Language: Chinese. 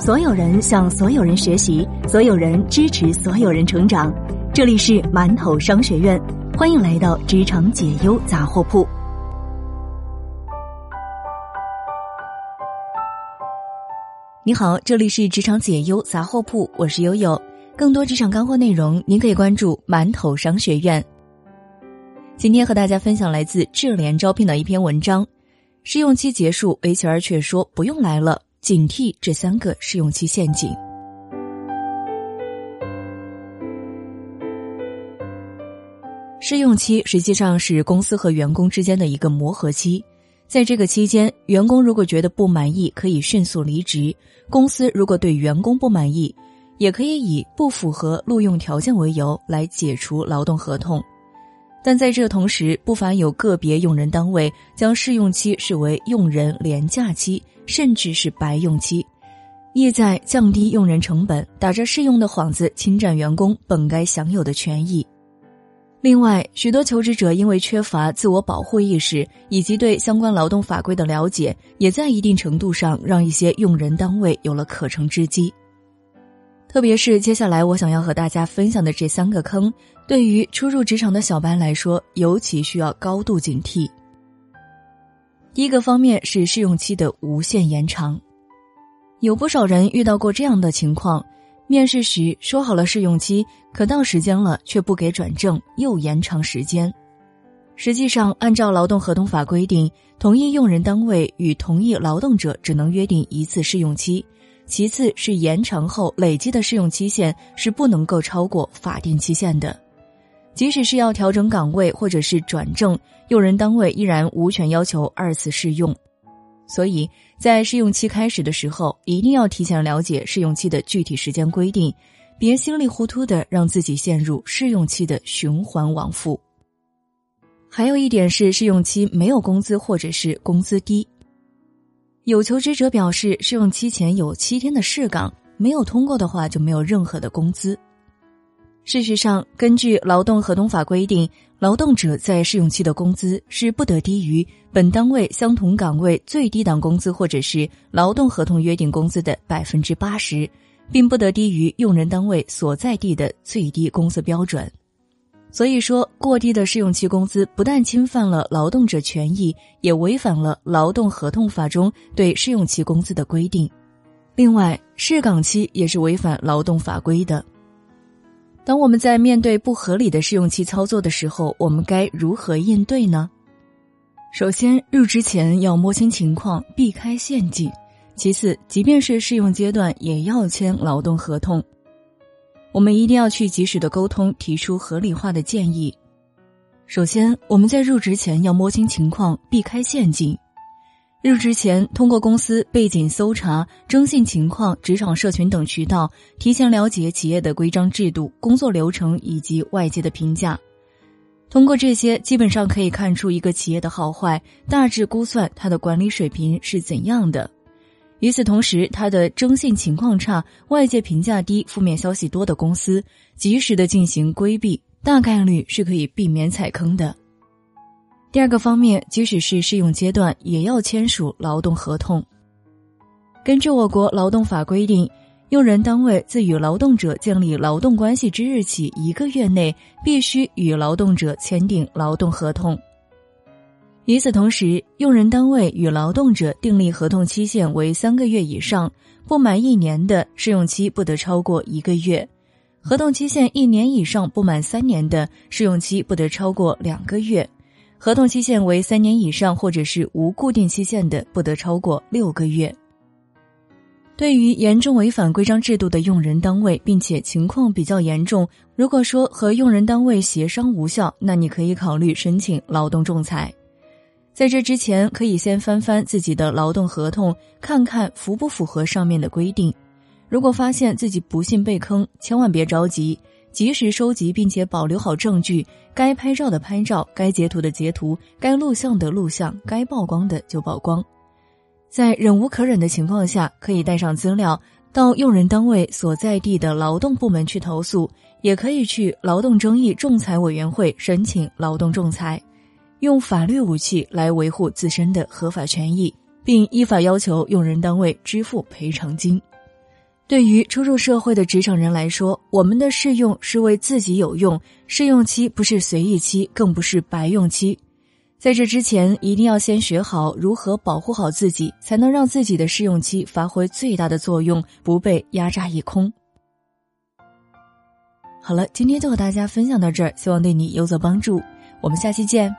所有人向所有人学习，所有人支持所有人成长。这里是馒头商学院，欢迎来到职场解忧杂货铺。你好，这里是职场解忧杂货铺，我是悠悠。更多职场干货内容，您可以关注馒头商学院。今天和大家分享来自智联招聘的一篇文章：试用期结束，HR 却说不用来了。警惕这三个试用期陷阱。试用期实际上是公司和员工之间的一个磨合期，在这个期间，员工如果觉得不满意，可以迅速离职；公司如果对员工不满意，也可以以不符合录用条件为由来解除劳动合同。但在这同时，不乏有个别用人单位将试用期视为用人廉价期。甚至是白用期，意在降低用人成本，打着试用的幌子侵占员工本该享有的权益。另外，许多求职者因为缺乏自我保护意识以及对相关劳动法规的了解，也在一定程度上让一些用人单位有了可乘之机。特别是接下来我想要和大家分享的这三个坑，对于初入职场的小白来说，尤其需要高度警惕。第一个方面是试用期的无限延长，有不少人遇到过这样的情况：面试时说好了试用期，可到时间了却不给转正，又延长时间。实际上，按照劳动合同法规定，同一用人单位与同一劳动者只能约定一次试用期，其次是延长后累积的试用期限是不能够超过法定期限的。即使是要调整岗位或者是转正，用人单位依然无权要求二次试用。所以在试用期开始的时候，一定要提前了解试用期的具体时间规定，别稀里糊涂的让自己陷入试用期的循环往复。还有一点是试用期没有工资或者是工资低。有求职者表示，试用期前有七天的试岗，没有通过的话就没有任何的工资。事实上，根据劳动合同法规定，劳动者在试用期的工资是不得低于本单位相同岗位最低档工资或者是劳动合同约定工资的百分之八十，并不得低于用人单位所在地的最低工资标准。所以说，过低的试用期工资不但侵犯了劳动者权益，也违反了劳动合同法中对试用期工资的规定。另外，试岗期也是违反劳动法规的。当我们在面对不合理的试用期操作的时候，我们该如何应对呢？首先，入职前要摸清情况，避开陷阱；其次，即便是试用阶段，也要签劳动合同。我们一定要去及时的沟通，提出合理化的建议。首先，我们在入职前要摸清情况，避开陷阱。入职前，通过公司背景搜查、征信情况、职场社群等渠道，提前了解企业的规章制度、工作流程以及外界的评价。通过这些，基本上可以看出一个企业的好坏，大致估算它的管理水平是怎样的。与此同时，它的征信情况差、外界评价低、负面消息多的公司，及时的进行规避，大概率是可以避免踩坑的。第二个方面，即使是试用阶段，也要签署劳动合同。根据我国劳动法规定，用人单位自与劳动者建立劳动关系之日起一个月内，必须与劳动者签订劳动合同。与此同时，用人单位与劳动者订立合同期限为三个月以上，不满一年的试用期不得超过一个月；合同期限一年以上不满三年的试用期不得超过两个月。合同期限为三年以上或者是无固定期限的，不得超过六个月。对于严重违反规章制度的用人单位，并且情况比较严重，如果说和用人单位协商无效，那你可以考虑申请劳动仲裁。在这之前，可以先翻翻自己的劳动合同，看看符不符合上面的规定。如果发现自己不幸被坑，千万别着急。及时收集并且保留好证据，该拍照的拍照，该截图的截图，该录像的录像，该曝光的就曝光。在忍无可忍的情况下，可以带上资料到用人单位所在地的劳动部门去投诉，也可以去劳动争议仲裁委员会申请劳动仲裁，用法律武器来维护自身的合法权益，并依法要求用人单位支付赔偿金。对于初入社会的职场人来说，我们的试用是为自己有用，试用期不是随意期，更不是白用期。在这之前，一定要先学好如何保护好自己，才能让自己的试用期发挥最大的作用，不被压榨一空。好了，今天就和大家分享到这儿，希望对你有所帮助。我们下期见。